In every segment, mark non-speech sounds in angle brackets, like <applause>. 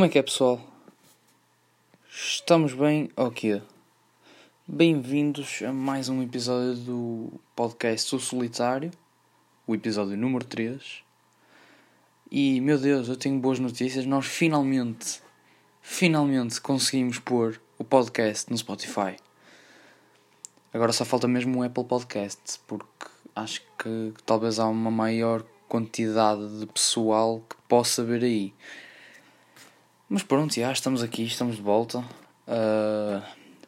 Como é que é, pessoal? Estamos bem ou quê? Bem-vindos a mais um episódio do podcast O Solitário, o episódio número 3. E, meu Deus, eu tenho boas notícias. Nós finalmente, finalmente conseguimos pôr o podcast no Spotify. Agora só falta mesmo o Apple Podcast, porque acho que talvez há uma maior quantidade de pessoal que possa ver aí. Mas pronto, já estamos aqui, estamos de volta uh,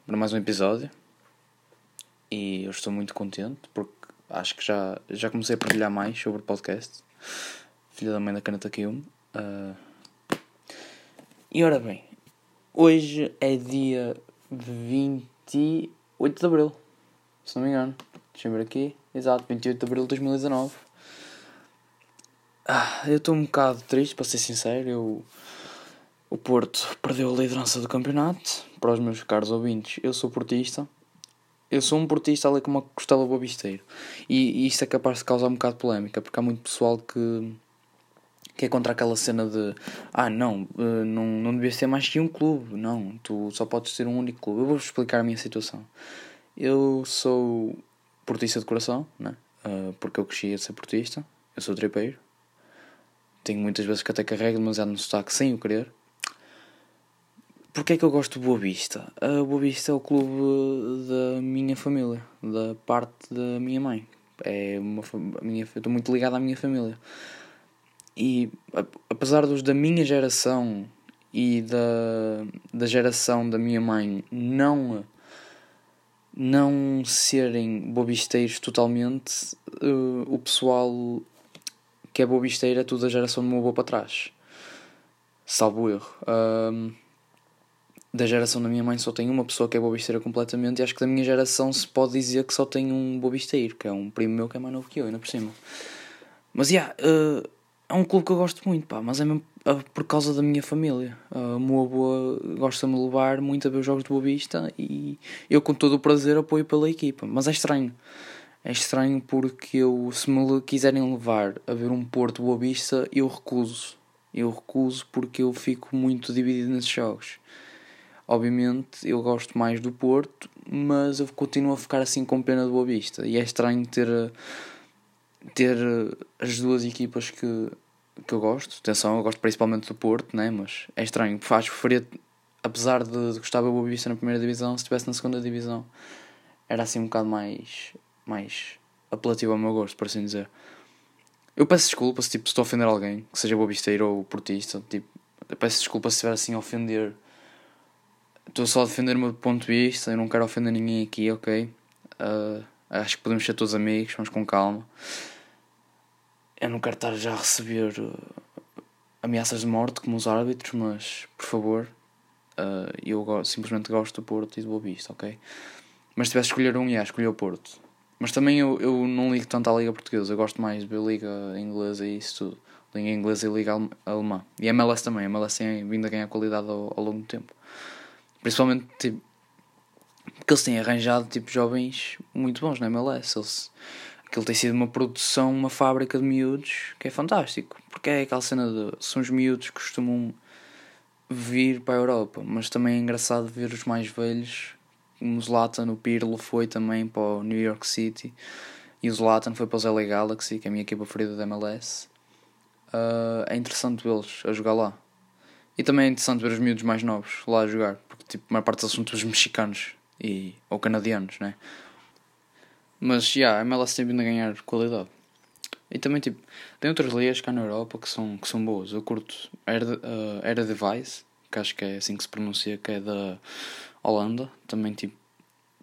para mais um episódio. E eu estou muito contente porque acho que já, já comecei a partilhar mais sobre o podcast. Filha da mãe da caneta caiu-me. Uh, e ora bem, hoje é dia 28 de Abril, se não me engano. Deixa eu ver aqui. Exato, 28 de Abril de 2019. Ah, eu estou um bocado triste, para ser sincero. Eu o Porto perdeu a liderança do campeonato. Para os meus caros ouvintes, eu sou portista. Eu sou um portista ali como uma costela bobisteiro. E, e isto é capaz de causar um bocado de polémica, porque há muito pessoal que, que é contra aquela cena de ah, não, eh, não, não devias ter mais que um clube. Não, tu só podes ter um único clube. Eu vou explicar a minha situação. Eu sou portista de coração, né? Uh, porque eu cresci a ser portista. Eu sou tripeiro. Tenho muitas vezes que até carrego demasiado no sotaque sem o querer. Porquê é que eu gosto do Boa Vista? A Boa Vista é o clube da minha família, da parte da minha mãe. É uma minha, eu estou muito ligado à minha família. E apesar dos da minha geração e da, da geração da minha mãe não não serem bobisteiros totalmente, uh, o pessoal que é bobisteiro é tudo da geração do meu avô para trás. Salvo erro. Um, da geração da minha mãe só tem uma pessoa que é bobisteira completamente e acho que da minha geração se pode dizer que só tem um bobisteiro, que é um primo meu que é mais novo que eu, ainda por cima. Mas, yeah, uh, é um clube que eu gosto muito, pá, mas é mesmo uh, por causa da minha família. Uh, o meu avô gosta-me de levar muito a ver os jogos de Boa Vista e eu com todo o prazer apoio pela equipa, mas é estranho. É estranho porque eu, se me quiserem levar a ver um Porto Boa Vista, eu recuso. Eu recuso porque eu fico muito dividido nesses jogos. Obviamente eu gosto mais do Porto, mas eu continuo a ficar assim com pena do Boa Vista. E é estranho ter, ter as duas equipas que, que eu gosto. Atenção, eu gosto principalmente do Porto, né? mas é estranho. Faz preferir, apesar de, de gostar do Boa Vista na primeira divisão, se estivesse na segunda divisão, era assim um bocado mais, mais apelativo ao meu gosto, por assim dizer. Eu peço desculpa se tipo, estou a ofender alguém, que seja bobisteiro ou portista. Tipo, peço desculpa se estiver assim a ofender Estou só a defender o meu ponto de vista, eu não quero ofender ninguém aqui, ok? Uh, acho que podemos ser todos amigos, vamos com calma. Eu não quero estar já a receber uh, ameaças de morte como os árbitros, mas por favor, uh, eu go simplesmente gosto do Porto e do Boa ok? Mas se tivesse escolher um, ia escolher o Porto. Mas também eu, eu não ligo tanto à Liga Portuguesa, eu gosto mais ver Liga Inglesa e isso tudo. Liga Inglesa e Liga Alemã. E a MLS também, a MLS tem vindo a ganhar qualidade ao, ao longo do tempo. Principalmente tipo, porque eles têm arranjado tipo, jovens muito bons na MLS. Eles, aquilo tem sido uma produção, uma fábrica de miúdos que é fantástico. Porque é aquela cena de. São os miúdos que costumam vir para a Europa, mas também é engraçado ver os mais velhos. O Zlatan, o Pirlo foi também para o New York City e o Zlatan foi para os LA Galaxy, que é a minha equipa preferida da MLS. Uh, é interessante vê-los a jogar lá. E também é interessante ver os miúdos mais novos lá a jogar, tipo, a maior parte são todos mexicanos e, ou canadianos, né? Mas já, yeah, a MLS tem vindo a ganhar qualidade. E também tipo, tem outras ligas cá na Europa que são, que são boas. Eu curto Era, uh, Era que acho que é assim que se pronuncia, que é da Holanda. Também tipo,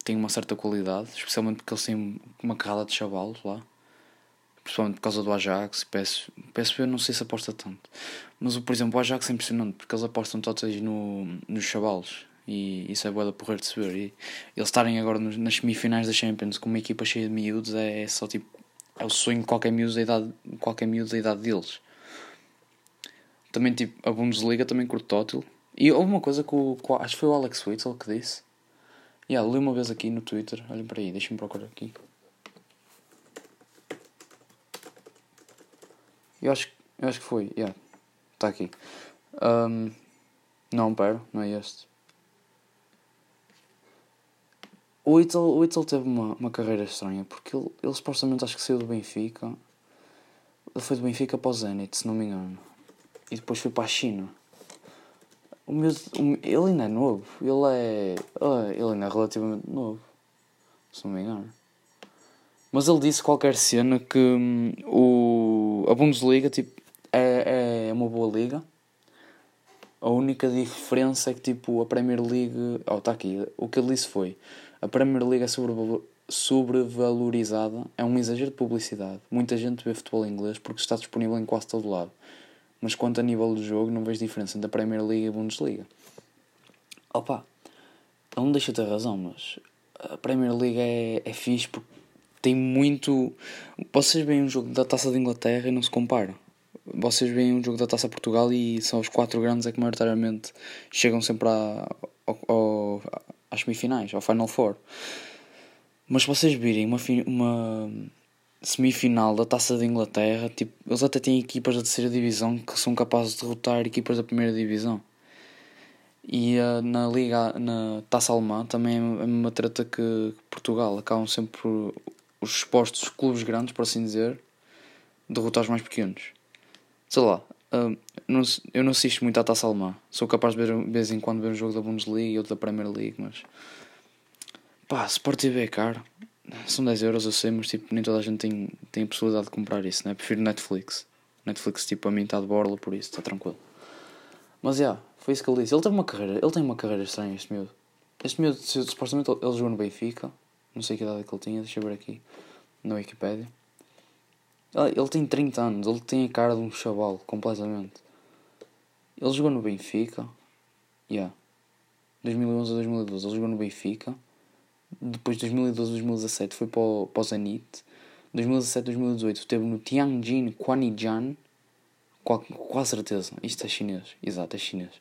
tem uma certa qualidade, especialmente porque eles têm uma carrada de chavalos lá principalmente por causa do Ajax. Peço, peço eu não sei se aposta tanto, mas por exemplo, o Ajax é impressionante porque eles apostam todos no, nos chavalos e isso é boa da porrer de se. E eles estarem agora nas semifinais da Champions com uma equipa cheia de miúdos é, é só tipo. É o sonho de qualquer miúdo da idade, qualquer miúdo da idade deles. Também tipo, a Bundesliga também curto tótil. E houve uma coisa que o, acho que foi o Alex Witzel que disse. Yeah, li uma vez aqui no Twitter. Olhem para aí, deixem-me procurar aqui. Eu acho, eu acho que foi, yeah. Está aqui. Um, Não, pera, não é este. O Itzel, o Itzel teve uma, uma carreira estranha, porque ele, ele supostamente acho que saiu do Benfica. Ele foi do Benfica para o Zenit, se não me engano. E depois foi para a China. O meu, o, ele ainda é novo. Ele é. Ah, ele ainda é relativamente novo. Se não me engano. Mas ele disse qualquer cena que hum, o, a Bundesliga tipo, é, é uma boa liga. A única diferença é que tipo a Premier League. Oh, está aqui. O que ele disse foi: a Premier League é sobrevalorizada, é um exagero de publicidade. Muita gente vê futebol inglês porque está disponível em quase todo lado. Mas quanto a nível de jogo, não vejo diferença entre a Premier League e a Bundesliga. Opa, ele não deixa ter razão, mas a Premier League é, é fixe porque tem muito. Vocês veem um jogo da taça de Inglaterra e não se compara. Vocês veem um jogo da taça Portugal e são os quatro grandes é que maioritariamente chegam sempre à, ao, ao, às semifinais, ao Final Four. Mas se vocês virem uma, uma semifinal da Taça de Inglaterra, tipo, eles até têm equipas da terceira divisão que são capazes de derrotar equipas da primeira divisão. E uh, na Liga, na Taça Alemã, também é uma treta que Portugal acabam sempre os expostos clubes grandes, por assim dizer, derrotar os mais pequenos. Sei lá, não, eu não assisto muito à taça alemã. Sou capaz de ver de vez em quando ver um jogo da Bundesliga e outro da Premier League, mas pá, Sport TV é caro. São 10 euros, eu sei, mas tipo, nem toda a gente tem, tem a possibilidade de comprar isso, né? Prefiro Netflix. Netflix, tipo, a mim está de borla, por isso, está tranquilo. Mas já, yeah, foi isso que ele disse. Ele tem uma carreira, ele tem uma carreira estranha, este miúdo. Este miúdo, supostamente, ele jogou no Benfica. Não sei que idade é que ele tinha, deixa eu ver aqui na Wikipedia. Ele tem 30 anos, ele tem a cara de um chaval, completamente. Ele jogou no Benfica. Yeah. 2011 a 2012 ele jogou no Benfica. Depois de 2012 a 2017 foi para o, para o Zenit. 2017 a 2018 esteve no Tianjin Quanjian. Com, com certeza, isto é chinês. Exato, é chinês.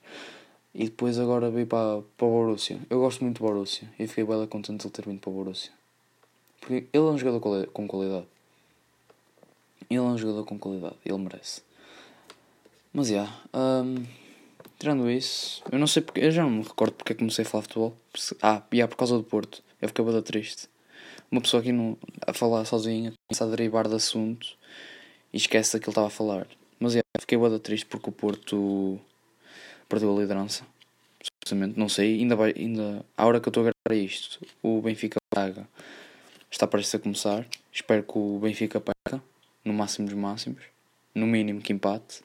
E depois agora veio para, para o Borussia. Eu gosto muito do Borussia. E fiquei bem contente de ele ter vindo para o Borussia. Porque ele é um jogador com qualidade. Ele é um jogador com qualidade, ele merece. Mas já, yeah, um, tirando isso, eu não sei porque, eu já não me recordo porque é que comecei a falar futebol. Ah, e yeah, por causa do Porto. Eu fiquei bada triste. Uma pessoa aqui no, a falar sozinha começa a derivar de assunto e esquece daquilo que estava a falar. Mas yeah, fiquei bada triste porque o Porto perdeu a liderança. Não sei, ainda vai, ainda, à hora que eu estou a gravar isto, o Benfica paga está prestes a começar. Espero que o Benfica perca no máximo dos máximos, no mínimo que empate,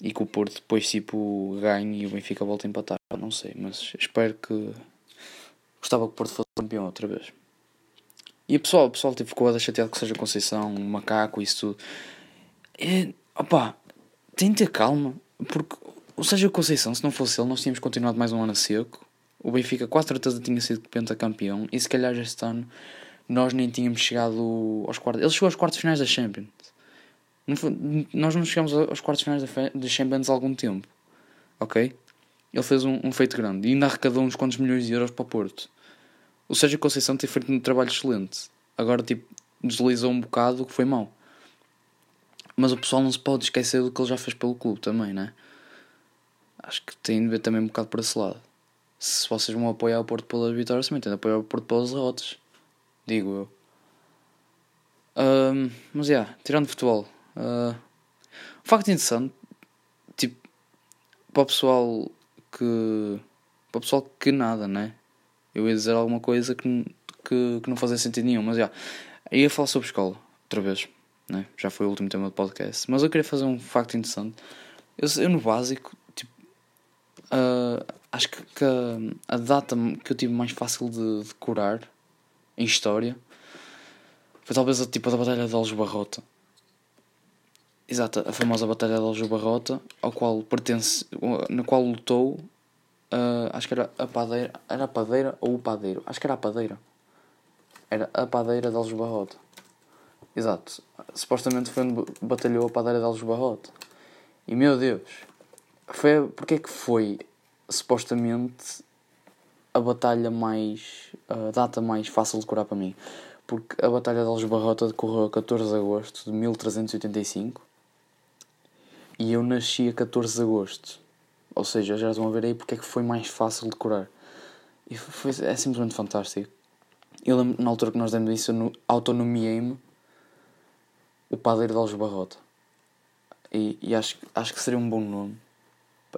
e que o Porto depois tipo ganhe e o Benfica volte a empatar. Não sei, mas espero que gostava que o Porto fosse campeão outra vez. E o pessoal, o pessoal tipo, ficou a chateado que seja Conceição, um macaco, isso tudo. E, opa, tem de ter calma, porque o Sérgio Conceição, se não fosse ele, nós tínhamos continuado mais um ano a seco. O Benfica, quase certeza, tinha sido pentacampeão. E se calhar este ano nós nem tínhamos chegado aos quartos. Ele chegou aos quartos finais da Champions. nós não chegamos aos quartos finais da Champions há algum tempo. Ok? Ele fez um, um, feito grande e ainda arrecadou uns quantos milhões de euros para o Porto. O Sérgio Conceição tem feito um trabalho excelente. Agora, tipo, deslizou um bocado o que foi mau. Mas o pessoal não se pode esquecer do que ele já fez pelo clube também, né? Acho que tem de ver também um bocado para esse lado. Se vocês vão apoiar o Porto pelas vitórias, também tem de apoiar o Porto pelas derrotas digo eu. Um, mas, yeah, tirando futebol, uh, um facto interessante, tipo, para o pessoal que. para o pessoal que nada, né? Eu ia dizer alguma coisa que, que, que não fazia sentido nenhum, mas já. Yeah, ia falar sobre escola, outra vez, né? Já foi o último tema do podcast, mas eu queria fazer um facto interessante. Eu, eu no básico, tipo, uh, acho que, que a, a, data que eu tive mais fácil de decorar em história foi talvez a tipo da Batalha de Aljubarrota. Exato, a famosa Batalha de Aljubarrota, ao qual pertence, na qual lutou, uh, acho que era a padeira, era a padeira ou o padeiro, acho que era a padeira. Era a padeira de Aljubarrota. Exato, supostamente foi onde batalhou a padeira de Aljubarrota. E meu Deus, foi, porque é que foi supostamente a batalha mais. a data mais fácil de curar para mim. Porque a Batalha de Aljubarrota decorreu a 14 de agosto de 1385 e eu nasci a 14 de agosto. Ou seja, já estão a ver aí porque é que foi mais fácil de curar. E foi, é simplesmente fantástico. Eu lembro, na altura que nós demos isso, autonomiei-me o padeiro de Alves Barrota. E, e acho, acho que seria um bom nome.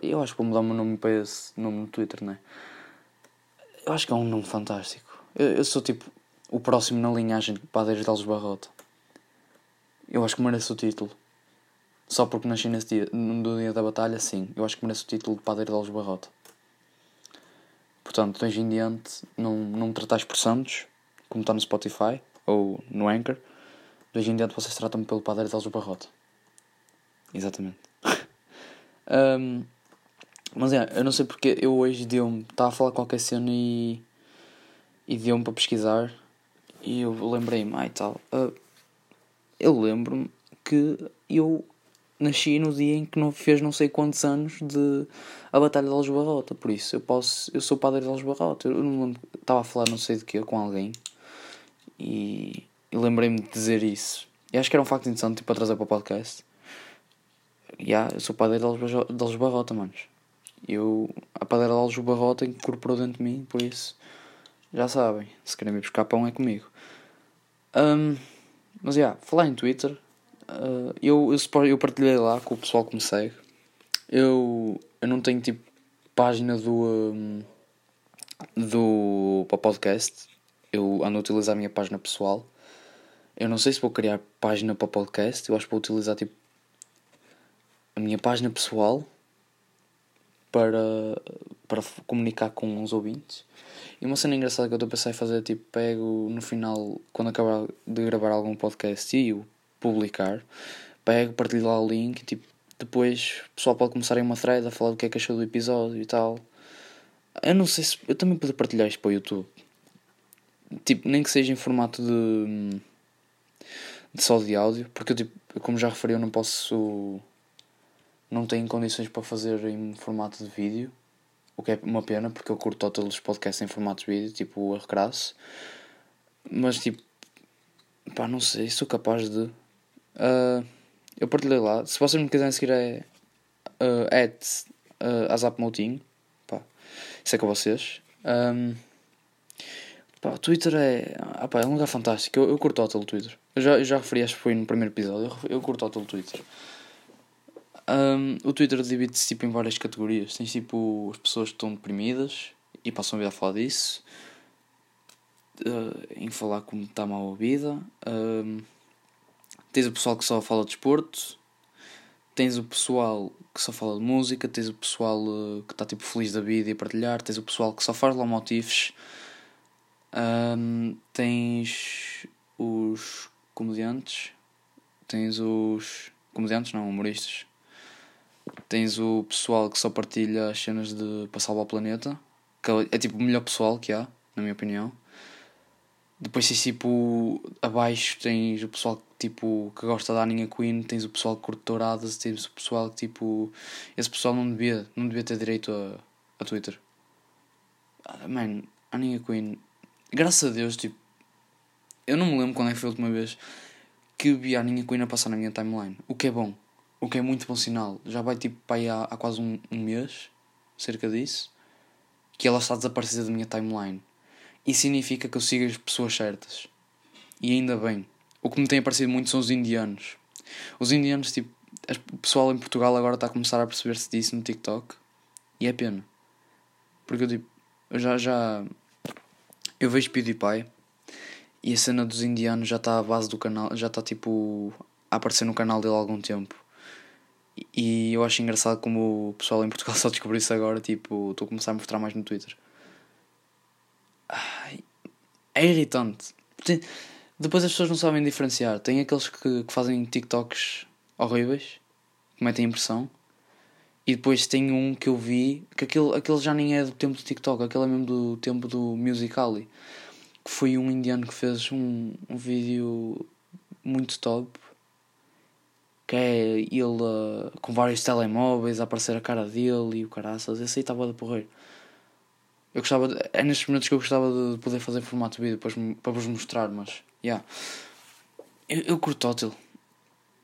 Eu acho que vou mudar o meu nome para esse nome no Twitter, não é? Eu acho que é um nome fantástico. Eu, eu sou tipo o próximo na linhagem de padeiros de Alves Barrota. Eu acho que mereço o título. Só porque nasci nesse dia, no dia da batalha, sim. Eu acho que mereço o título de padeiro de Alves Barrota. Portanto, de hoje em diante, não, não me tratais por Santos, como está no Spotify ou no Anchor. De hoje em diante, vocês tratam-me pelo padeiro de Alves Barrota. Exatamente. <laughs> um, mas é, eu não sei porque eu hoje deu-me. Estava a falar qualquer cena e. e deu-me para pesquisar. E eu lembrei-me, ai tal. Uh, eu lembro-me que eu nasci no dia em que não fez não sei quantos anos de a Batalha de Alves Barrota, por isso eu posso, eu sou padre de Alves Barrota. Eu não estava a falar não sei de que com alguém e, e lembrei-me de dizer isso. E acho que era um facto interessante tipo, para trazer para o podcast. E yeah, eu sou padre de Alves Barrota, manos. Eu, a padeira de Alves Barrota incorporou dentro de mim, por isso já sabem, se querem me buscar pão é comigo. Um, mas já, yeah, falar em Twitter, Uh, eu, eu, eu partilhei lá com o pessoal que me segue. Eu, eu não tenho tipo página do, um, do para podcast. Eu ando a utilizar a minha página pessoal. Eu não sei se vou criar página para podcast. Eu acho que vou utilizar tipo a minha página pessoal para, para comunicar com os ouvintes. E uma cena engraçada que eu estou a pensar em fazer tipo pego no final, quando acabar de gravar algum podcast e o publicar, pego, partilho lá o link tipo, depois o pessoal pode começar em uma thread a falar do que é que achou do episódio e tal. Eu não sei se. Eu também posso partilhar isto para o YouTube. Tipo, nem que seja em formato de. de só de áudio, porque eu, tipo, como já referi, eu não posso. Não tenho condições para fazer em formato de vídeo. O que é uma pena, porque eu curto todos os podcasts em formato de vídeo, tipo o Recrasso. Mas tipo. pá, não sei, sou capaz de. Uh, eu partilhei lá. Se vocês me quiserem seguir é uh, at uh, azapmoutinho. Pá, isso é com vocês. Um, pá, Twitter é, ah, pá, é um lugar fantástico. Eu, eu curto o Twitter. Eu já, eu já referi, acho que foi no primeiro episódio. Eu, eu curto o Twitter. Um, o Twitter divide-se tipo, em várias categorias. Tens tipo as pessoas que estão deprimidas e passam a vida a falar disso. Uh, em falar como está mal a vida. Um, Tens o pessoal que só fala de desporto, tens o pessoal que só fala de música, tens o pessoal uh, que está tipo feliz da vida e a partilhar, tens o pessoal que só faz lomotifs, um, tens os comediantes, tens os comediantes, não, humoristas, tens o pessoal que só partilha as cenas de para salvar o planeta, que é, é tipo o melhor pessoal que há, na minha opinião. Depois tens tipo abaixo tens o pessoal tipo que gosta da Aninha Queen, tens o pessoal que curte douradas, tens o pessoal que tipo. Esse pessoal não devia, não devia ter direito a, a Twitter. Ah, man, Aninha Queen. Graças a Deus, tipo. Eu não me lembro quando é que foi a última vez que vi a Aninha Queen a passar na minha timeline. O que é bom. O que é muito bom sinal. Já vai tipo para aí há, há quase um, um mês, cerca disso, que ela está desaparecida da minha timeline. E significa que eu sigo as pessoas certas. E ainda bem. O que me tem aparecido muito são os indianos. Os indianos, tipo, o pessoal em Portugal agora está a começar a perceber-se disso no TikTok. E é pena. Porque eu, tipo, eu já, já. Eu vejo PewDiePie e a cena dos indianos já está à base do canal, já está tipo a aparecer no canal dele há algum tempo. E eu acho engraçado como o pessoal em Portugal <laughs> só descobriu isso agora, tipo, estou a começar a mostrar mais no Twitter. É irritante. Depois as pessoas não sabem diferenciar. Tem aqueles que, que fazem TikToks horríveis, que metem impressão. E depois tem um que eu vi, que aquele, aquele já nem é do tempo do TikTok, aquele é mesmo do tempo do Musical.ly. Que foi um indiano que fez um, um vídeo muito top. Que é ele uh, com vários telemóveis a aparecer a cara dele e o caraças. Esse aí estava de porrer. Eu gostava de, é nestes momentos que eu gostava de poder fazer formato de vídeo para, vos mostrar, mas. Yeah. Eu, eu curto tótil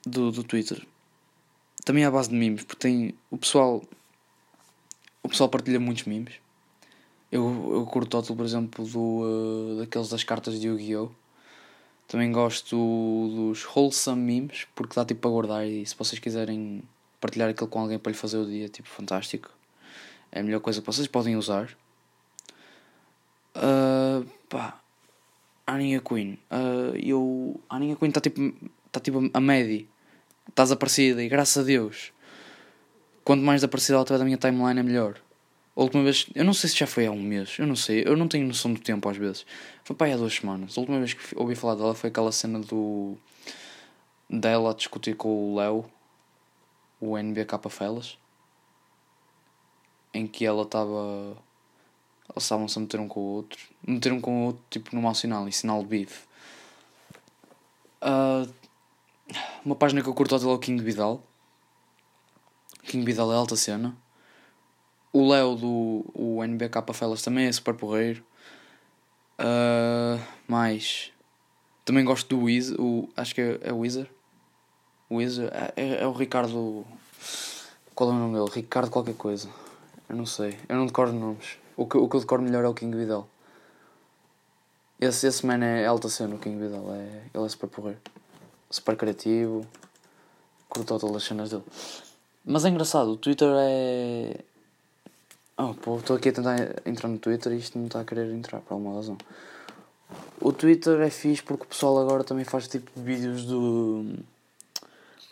do, do Twitter. Também à base de memes, porque tem o pessoal. o pessoal partilha muitos memes. Eu, eu curto o tótulo, por exemplo, do, uh, daqueles das cartas de Yu-Gi-Oh! Também gosto dos wholesome memes, porque dá tipo para guardar e se vocês quiserem partilhar aquilo com alguém para lhe fazer o dia, tipo, fantástico. É a melhor coisa que vocês podem usar. Uh, pá, Aninha Queen. Uh, eu, a Aninha Queen está tipo, tá, tipo a média. Está desaparecida e graças a Deus. Quanto mais aparecida ela tiver da minha timeline é melhor. A última vez, eu não sei se já foi há um mês, eu não sei, eu não tenho noção do tempo às vezes. Foi aí há duas semanas. A última vez que ouvi falar dela foi aquela cena do. dela a discutir com o Léo, o NBK Felas, em que ela estava. Eles estavam-se a meter um com o outro. Meter um com o outro, tipo, no mau sinal, em sinal de bife. Uh, uma página que eu curto é o King Vidal. King Vidal é alta cena. O Léo do o NBK Felas também é super porreiro. Uh. Também gosto do Wiz, o, acho que é, é o Wizard. O Wizard é, é, é, o Ricardo. Qual é o nome dele? Ricardo qualquer coisa. Eu não sei. Eu não decoro nomes. O que, o que eu decoro melhor é o King Vidal. Esse, esse man é alta cena, o King Vidal. É, ele é super porreiro. Super criativo. Curto todas as cenas dele. Mas é engraçado, o Twitter é Oh, pô, estou aqui a tentar entrar no Twitter e isto não está a querer entrar por alguma razão. O Twitter é fixe porque o pessoal agora também faz tipo vídeos do,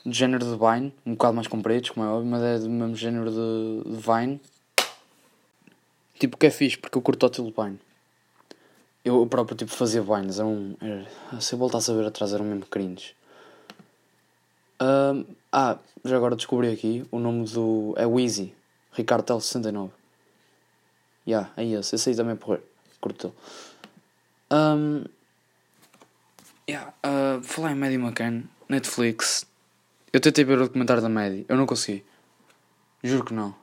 do género de Vine, um bocado mais compridos, como é óbvio, mas é do mesmo género de, de Vine. Tipo, que é fixe porque eu curto o estilo Vine. Eu próprio tipo fazia Vines, era um. Era, se eu voltasse a ver atrás era um mesmo cringe. Uh, ah, já agora descobri aqui o nome do. é Wheezy, Ricardo Tel 69. Yeah, é esse. Esse aí também é porrer. Curto. Um, yeah, uh, falar em Maddie McCann, Netflix. Eu tentei ver o documentário da Maddie. Eu não consegui. Juro que não.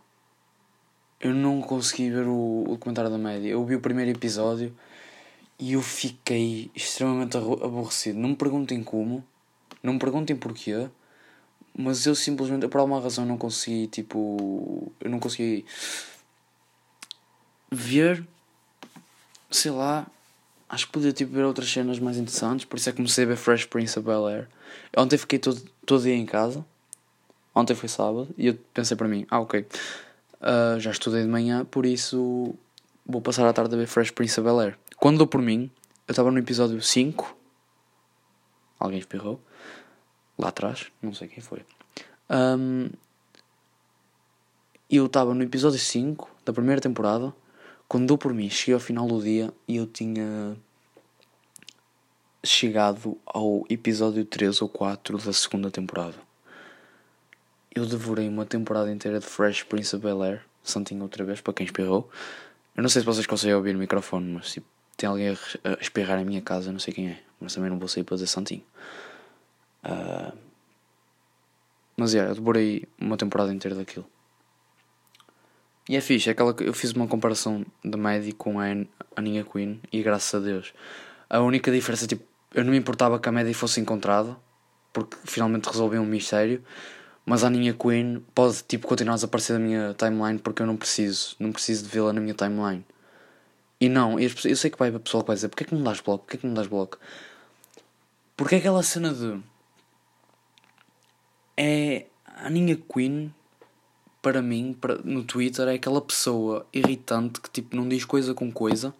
Eu não consegui ver o, o documentário da Maddie. Eu vi o primeiro episódio e eu fiquei extremamente aborrecido. Não me perguntem como. Não me perguntem porquê. Mas eu simplesmente, por alguma razão, não consegui, tipo. Eu não consegui ver, sei lá, acho que podia tipo, ver outras cenas mais interessantes, por isso é que comecei a ver Fresh Prince of Bel Air. Ontem fiquei todo, todo dia em casa, ontem foi sábado, e eu pensei para mim, ah ok, uh, já estudei de manhã, por isso vou passar a tarde a ver Fresh Prince of Bel Air. Quando dou por mim, eu estava no episódio 5, alguém espirrou, lá atrás, não sei quem foi. Um, eu estava no episódio 5 da primeira temporada quando dou por mim, cheguei ao final do dia e eu tinha chegado ao episódio 3 ou 4 da segunda temporada. Eu devorei uma temporada inteira de Fresh Prince of Bel Air, Santinho outra vez, para quem espirrou. Eu não sei se vocês conseguem ouvir o microfone, mas tipo, tem alguém a espirrar em minha casa, não sei quem é, mas também não vou sair para dizer Santinho. Uh... Mas é, yeah, eu devorei uma temporada inteira daquilo. E é fixe, é aquela que eu fiz uma comparação da Maddie com a Aninha Queen e graças a Deus. A única diferença, tipo, eu não me importava que a Maddie fosse encontrada, porque finalmente resolveu um mistério, mas a Aninha Queen pode, tipo, continuar a desaparecer da minha timeline porque eu não preciso, não preciso de vê-la na minha timeline. E não, eu sei que vai a pessoa que vai dizer, porquê que não dás bloco, porquê que não dás bloco? Porque aquela cena de... É... A Aninha Queen para mim, para, no Twitter, é aquela pessoa irritante que tipo não diz coisa com coisa,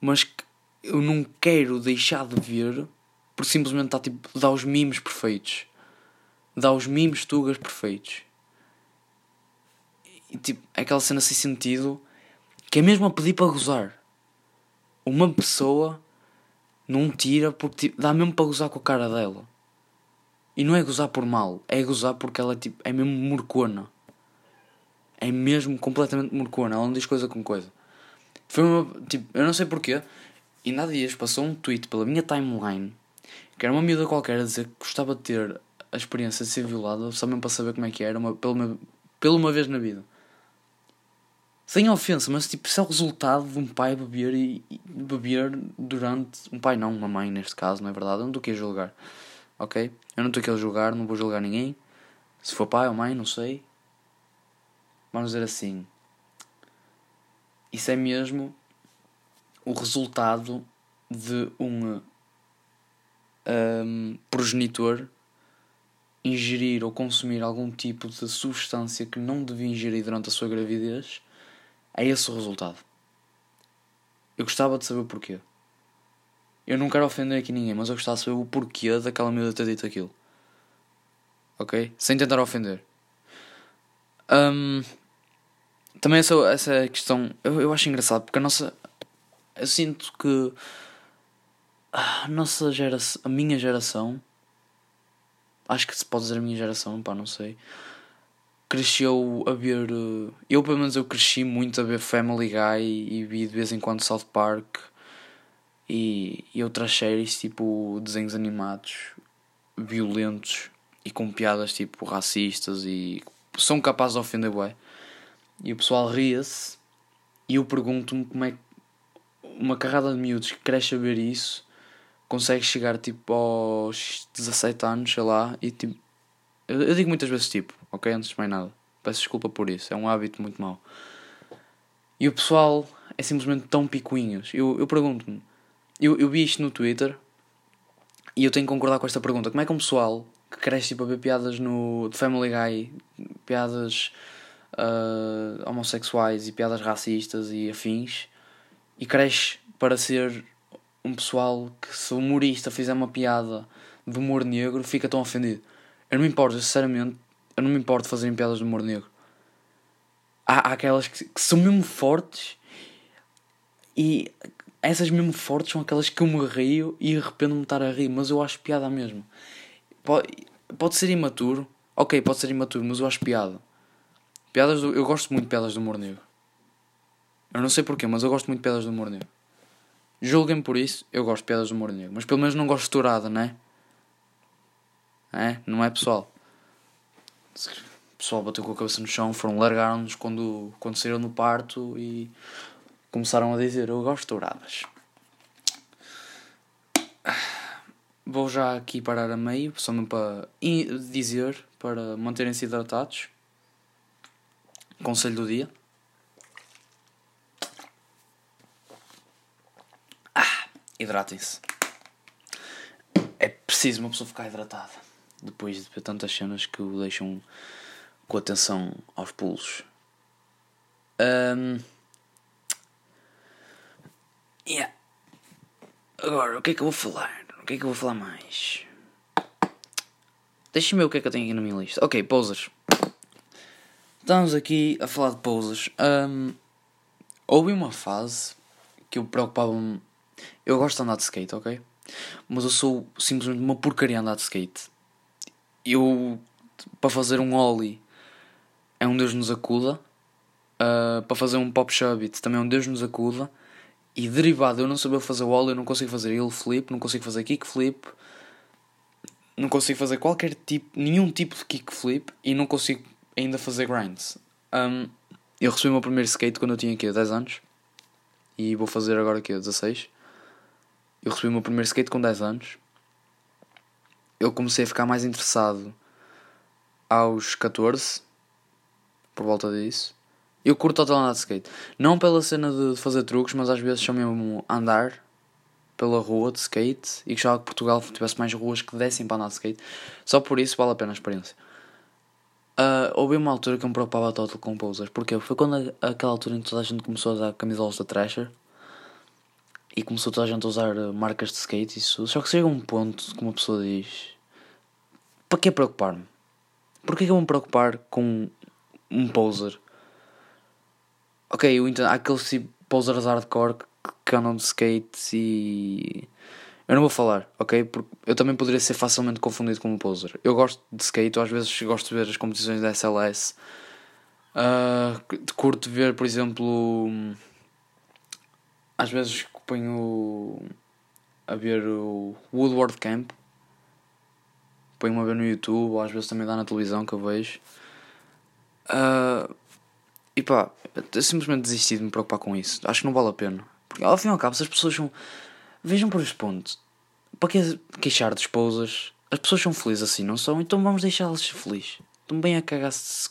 mas que eu não quero deixar de ver por simplesmente está tipo, dá os mimos perfeitos, dá os mimos tugas perfeitos. E tipo, é aquela cena sem sentido que é mesmo a pedir para gozar. Uma pessoa não tira porque tipo, dá mesmo para gozar com a cara dela. E não é gozar por mal, é gozar porque ela é, tipo, é mesmo morcona. É mesmo completamente morcona, ela não diz coisa com coisa. Foi uma. Tipo, eu não sei porquê. E nada dias passou um tweet pela minha timeline que era uma miúda qualquer a dizer que gostava de ter a experiência de ser violada só mesmo para saber como é que era, uma, pela, uma, pela uma vez na vida. Sem ofensa, mas tipo, isso é o resultado de um pai beber e, e beber durante. Um pai não, uma mãe neste caso, não é verdade? Eu não aqui a julgar ok? Eu não estou aqui a julgar, não vou julgar ninguém. Se for pai ou mãe, não sei. vamos dizer assim, isso é mesmo o resultado de um, um progenitor ingerir ou consumir algum tipo de substância que não devia ingerir durante a sua gravidez, é esse o resultado. Eu gostava de saber porquê. Eu não quero ofender aqui ninguém, mas eu gostava de saber o porquê daquela miúda ter dito aquilo. Ok? Sem tentar ofender. Um, também essa, essa questão eu, eu acho engraçado porque a nossa. Eu sinto que a nossa geração, a minha geração, acho que se pode dizer a minha geração, pá, não sei, cresceu a ver. Eu, pelo menos, eu cresci muito a ver Family Guy e vi de vez em quando South Park e, e outras séries tipo desenhos animados violentos e com piadas tipo racistas e são capazes de ofender bué. E o pessoal ria-se e eu pergunto-me como é que uma carrada de miúdos que a ver isso consegue chegar tipo aos 17 anos, sei lá, e tipo. Eu, eu digo muitas vezes tipo, ok? Antes de mais nada. Peço desculpa por isso, é um hábito muito mau. E o pessoal é simplesmente tão picuinhos. Eu, eu pergunto-me, eu, eu vi isto no Twitter e eu tenho que concordar com esta pergunta: como é que um pessoal que cresce tipo, a ver piadas no de Family Guy, piadas uh, homossexuais e piadas racistas e afins, e cresce para ser um pessoal que se o humorista fizer uma piada de humor negro fica tão ofendido. Eu não me importo, sinceramente, eu não me importo de fazerem piadas de humor negro. Há, há aquelas que, que, são mesmo fortes e essas mesmo fortes são aquelas que eu me rio e arrependo-me de estar a rir, mas eu acho piada mesmo. Pode, pode ser imaturo, ok, pode ser imaturo, mas eu acho piada. Piadas do, eu gosto muito de piadas do humor negro. Eu não sei porquê, mas eu gosto muito de piadas do humor negro. Julguem por isso, eu gosto de piadas do humor negro. Mas pelo menos não gosto de tourada, né? É? Não é pessoal? O pessoal bateu com a cabeça no chão, foram largaram-nos quando, quando saíram no parto e começaram a dizer: Eu gosto de touradas. Vou já aqui parar a meio, só mesmo para dizer para manterem-se hidratados. Conselho do dia. Ah, hidratem-se. É preciso uma pessoa ficar hidratada depois de tantas cenas que o deixam com atenção aos pulos. Um, yeah. Agora, o que é que eu vou falar? O que é que eu vou falar mais? Deixa-me ver o que é que eu tenho aqui na minha lista. Ok, posers. Estamos aqui a falar de poses. Um, houve uma fase que eu preocupava-me. Eu gosto de andar de skate, ok? Mas eu sou simplesmente uma porcaria a andar de skate. Eu, para fazer um ollie, é um Deus nos acuda. Uh, para fazer um pop shove também é um Deus nos acuda. E derivado, eu não saber fazer ollie, eu não consigo fazer heel flip, não consigo fazer kick flip, não consigo fazer qualquer tipo, nenhum tipo de kick flip e não consigo ainda fazer grinds. Um, eu recebi o meu primeiro skate quando eu tinha aqui 10 anos e vou fazer agora aqui 16. Eu recebi o meu primeiro skate com 10 anos. Eu comecei a ficar mais interessado aos 14, por volta disso. Eu curto total andar de skate. Não pela cena de fazer truques, mas às vezes só mesmo andar pela rua de skate e gostava que Portugal tivesse mais ruas que dessem para andar de skate. Só por isso vale a pena a experiência. Uh, houve uma altura que eu me preocupava total com posers. Porquê? Foi quando aquela altura em que toda a gente começou a dar camisolas da Thrasher e começou toda a gente a usar uh, marcas de skate isso. Só que chega um ponto que uma pessoa diz: Para que preocupar-me? Porquê que eu vou me preocupar com um poser? Ok, eu entendo. Há aqueles tipo posers hardcore que, andam de skate e eu não vou falar, ok? Porque eu também poderia ser facilmente confundido com um poser. Eu gosto de skate, às vezes gosto de ver as competições da SLS. Uh, ah, curto ver, por exemplo, às vezes ponho a ver o Woodward Camp. Ponho-me a ver no YouTube, ou às vezes também dá na televisão que eu vejo. Uh, e pá, eu simplesmente desisti de me preocupar com isso. Acho que não vale a pena. Porque ao fim e ao cabo, se as pessoas são Vejam por este ponto. Para que queixar de esposas? As pessoas são felizes assim, não são? Então vamos deixá-las felizes. Estou-me bem a cagar se.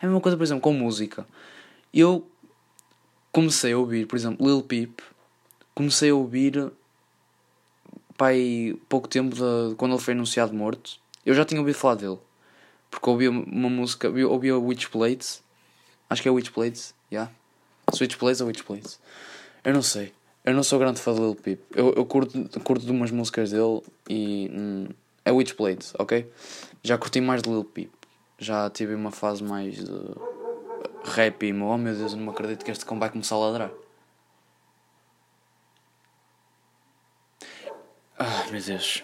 É a mesma coisa, por exemplo, com música. Eu comecei a ouvir, por exemplo, Lil Peep. Comecei a ouvir. Pai, pouco tempo de, quando ele foi anunciado morto. Eu já tinha ouvido falar dele. Porque ouvi uma música. Ouvi a Witch Plates. Acho que é Witch Plates. Yeah. Switch Plates ou Witch Plates? Eu não sei. Eu não sou grande fã de Lil Peep. Eu, eu curto, curto de umas músicas dele e. Hum, é Witch Plates, ok? Já curti mais de Lil Peep. Já tive uma fase mais de rap e oh meu Deus, eu não me acredito que este cão vai começar a ladrar. Ah, meu Deus.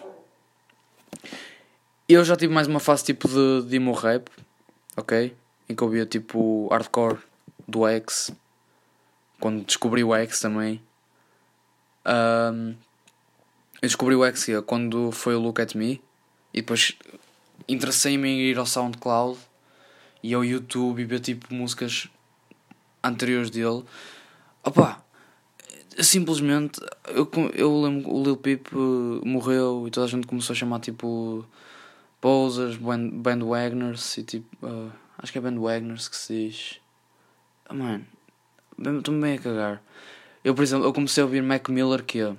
Eu já tive mais uma fase tipo de, de emo rap, ok? Em que eu via tipo hardcore do X. Quando descobri o X também. Um, eu descobri o X quando foi o Look at Me. E depois interessei-me em ir ao SoundCloud e ao YouTube e ver tipo músicas anteriores dele. Opa, simplesmente eu, eu lembro o Lil Peep eh, morreu e toda a gente começou a chamar tipo posers, band, bandwagoners e tipo uh, acho que é bandwagoners que se diz. Oh, man, estou-me bem a cagar. Eu por exemplo, eu comecei a ouvir Mac Miller que é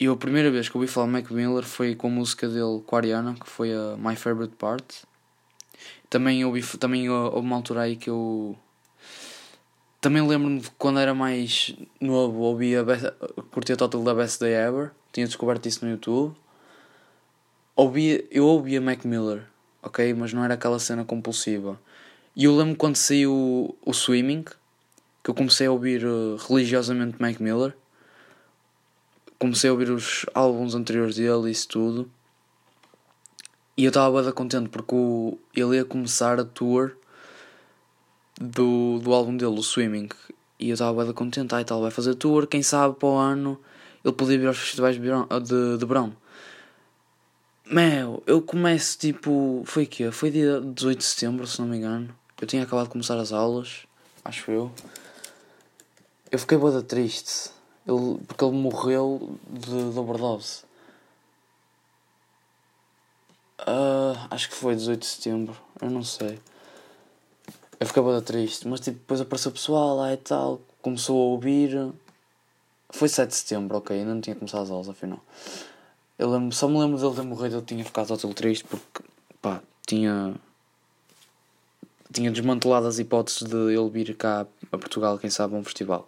e a primeira vez que eu ouvi falar Mac Miller foi com a música dele com a Ariana, que foi a My Favorite Part. Também ouvi, também uma altura aí que eu. Também lembro-me de quando era mais novo, ouvia, curtia total da Best Day Ever, tinha descoberto isso no YouTube. Ouvia, eu ouvia Mac Miller, ok? Mas não era aquela cena compulsiva. E eu lembro quando saiu o, o Swimming, que eu comecei a ouvir uh, religiosamente Mac Miller comecei a ouvir os álbuns anteriores dele e isso tudo. E eu estava bem contente porque o, ele ia começar a tour do, do álbum dele, o Swimming. E eu estava bem contente, ai tal, vai fazer tour, quem sabe para o ano ele podia vir aos festivais de, de, de. Meu, eu começo tipo. Foi que Foi dia 18 de setembro, se não me engano. Eu tinha acabado de começar as aulas, acho eu. Eu fiquei boa triste. Ele, porque ele morreu de, de overdose. Uh, acho que foi 18 de setembro, eu não sei. Eu fiquei bem triste, mas tipo, depois apareceu o pessoal lá e tal, começou a ouvir. Foi 7 de setembro, ok, ainda não tinha começado as aulas afinal. Eu lembro, só me lembro dele ter morrido, eu tinha ficado total triste porque, pá, tinha. tinha desmantelado as hipóteses de ele vir cá a Portugal, quem sabe, a um festival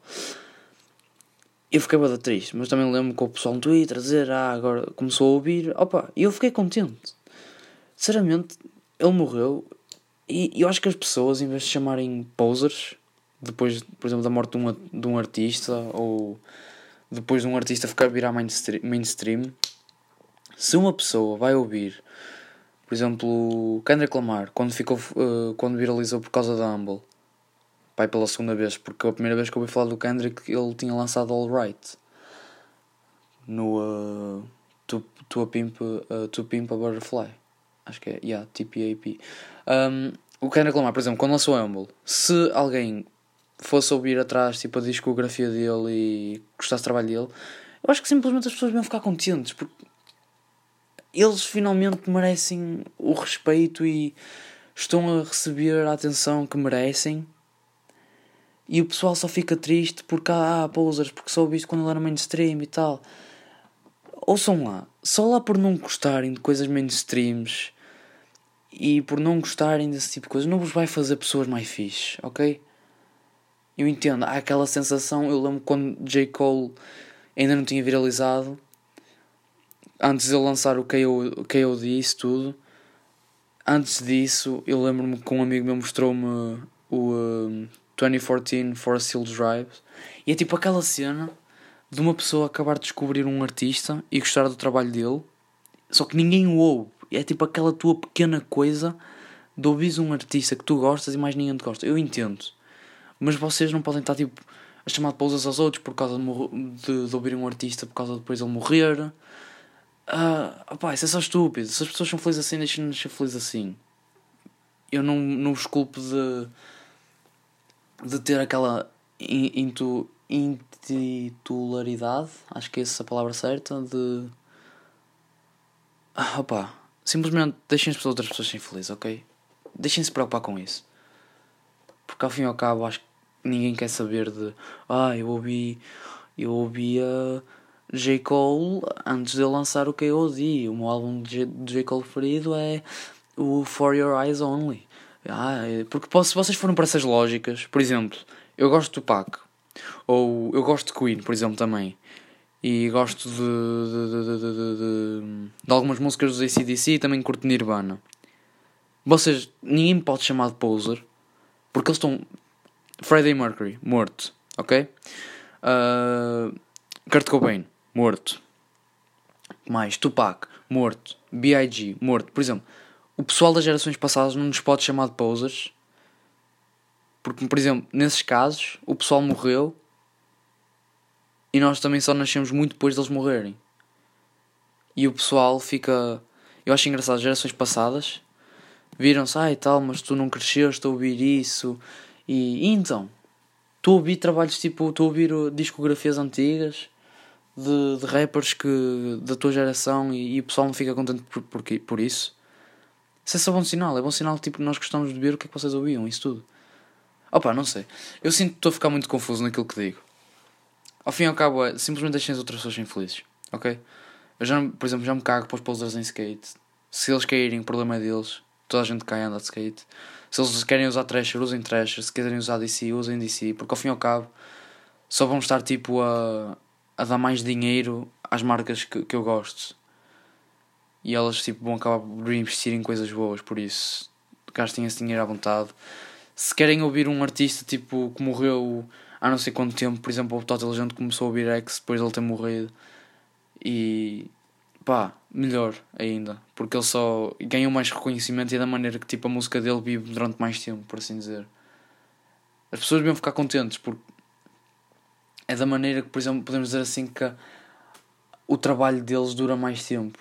eu fiquei bastante triste, mas também lembro que o pessoal no Twitter a dizer, ah, agora começou a ouvir, opa, e eu fiquei contente. Sinceramente, ele morreu e eu acho que as pessoas, em vez de chamarem posers, depois, por exemplo, da morte de um, de um artista, ou depois de um artista ficar virar mainstream, mainstream, se uma pessoa vai ouvir, por exemplo, Kendrick Lamar, quando, ficou, uh, quando viralizou por causa da Humble, pai pela segunda vez, porque a primeira vez que eu ouvi falar do Kendrick ele tinha lançado All Right no uh, to, to, a Pimp, uh, to Pimp a Butterfly. Acho que é, yeah, TPAP. Um, o Kendrick Lamar, por exemplo, quando lançou Humble, se alguém fosse ouvir atrás tipo, a discografia dele e gostasse do trabalho dele, eu acho que simplesmente as pessoas iam ficar contentes porque eles finalmente merecem o respeito e estão a receber a atenção que merecem e o pessoal só fica triste porque há ah, posers, porque só ouvi quando ele era mainstream e tal. Ouçam lá, só lá por não gostarem de coisas mainstreams e por não gostarem desse tipo de coisas, não vos vai fazer pessoas mais fixe, ok? Eu entendo, há aquela sensação, eu lembro quando J. Cole ainda não tinha viralizado, antes de ele lançar o KO, KOD e isso tudo, antes disso, eu lembro-me que um amigo meu mostrou-me o. Um, 2014 For Seal Drives. E é tipo aquela cena de uma pessoa acabar de descobrir um artista e gostar do trabalho dele, só que ninguém o ouve. É tipo aquela tua pequena coisa de ouvir um artista que tu gostas e mais ninguém te gosta. Eu entendo. Mas vocês não podem estar tipo a chamar de pausas aos outros por causa de, de, de, ouvir um artista por causa de depois ele morrer. Uh, opá, isso é só estúpido. Se as pessoas são felizes assim, deixem-nos ser felizes assim. Eu não, não vos culpo de de ter aquela intu, intitularidade, acho que é essa a palavra certa, de. Ah, opa, simplesmente deixem as outras pessoas serem felizes, ok? deixem-se preocupar com isso. Porque ao fim e ao cabo acho que ninguém quer saber de ah, eu ouvi eu ouvia J. Cole antes de eu lançar o KOD. O meu álbum de J. Cole preferido é o For Your Eyes Only. Ah, é, porque se vocês forem para essas lógicas, por exemplo, eu gosto de Tupac, ou eu gosto de Queen, por exemplo, também, e gosto de, de, de, de algumas músicas dos ACDC e também curto Nirvana. Vocês, ninguém me pode chamar de poser, porque eles estão. Freddie Mercury, morto, ok? Uh, Kurt Cobain, morto. Mais Tupac, morto. B.I.G., morto. Por exemplo, o pessoal das gerações passadas não nos pode chamar de posers. Porque, por exemplo, nesses casos, o pessoal morreu e nós também só nascemos muito depois deles morrerem. E o pessoal fica. Eu acho engraçado, gerações passadas viram-se, ai ah, tal, mas tu não cresceste a ouvir isso. E, e então, estou a ouvir trabalhos tipo, a ouvir discografias antigas de, de rappers que, da tua geração e, e o pessoal não fica contente por, por, por isso. Isso é só bom sinal, é bom sinal tipo nós gostamos de ver o que é que vocês ouviam, isso tudo. Opa, não sei. Eu sinto que estou a ficar muito confuso naquilo que digo. Ao fim e ao cabo é simplesmente deixem as outras pessoas infelizes, ok? Eu já, por exemplo, já me cago para os posers em skate. Se eles caírem, o problema é deles. Toda a gente cai anda de skate. Se eles querem usar Thrasher, usem Thrasher. Se quiserem usar DC, usem DC. Porque ao fim e ao cabo só vão estar tipo a, a dar mais dinheiro às marcas que, que eu gosto e elas tipo, vão acabar por investir em coisas boas, por isso gastem esse dinheiro à vontade. Se querem ouvir um artista tipo que morreu há não sei quanto tempo, por exemplo, o Total Legend começou a ouvir X depois de ele ter morrido e pá, melhor ainda, porque ele só ganhou mais reconhecimento e é da maneira que tipo a música dele vive durante mais tempo, por assim dizer. As pessoas deviam ficar contentes porque é da maneira que, por exemplo, podemos dizer assim que o trabalho deles dura mais tempo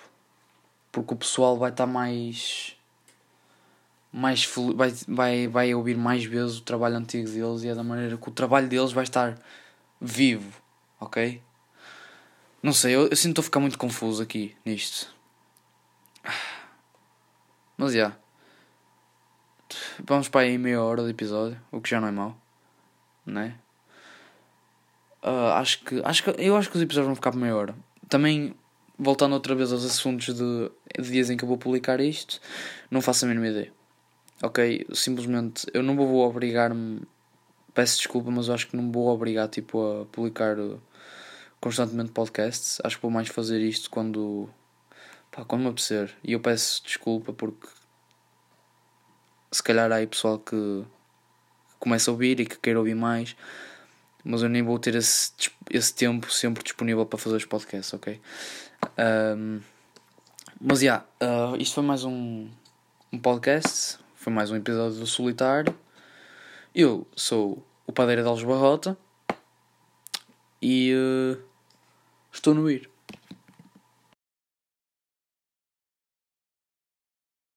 porque o pessoal vai estar mais mais vai, vai, vai ouvir mais vezes o trabalho antigo deles e é da maneira que o trabalho deles vai estar vivo, ok? Não sei, eu, eu sinto a ficar muito confuso aqui nisto. Mas já. Yeah. Vamos para aí meia hora de episódio, o que já não é mau, né? Uh, acho que acho que eu acho que os episódios vão ficar por meia hora. Também voltando outra vez aos assuntos de, de dias em que eu vou publicar isto, não faço a mínima ideia. Ok? Simplesmente eu não vou obrigar-me. Peço desculpa, mas eu acho que não vou obrigar tipo, a publicar constantemente podcasts. Acho que vou mais fazer isto quando. Pá, quando me apetecer. E eu peço desculpa porque. Se calhar há aí pessoal que começa a ouvir e que queira ouvir mais mas eu nem vou ter esse, esse tempo sempre disponível para fazer os podcasts, ok? Um, mas já, yeah, uh, isto foi mais um, um podcast, foi mais um episódio do Solitário. Eu sou o Padeira de Alves Barrota e uh, estou no ir.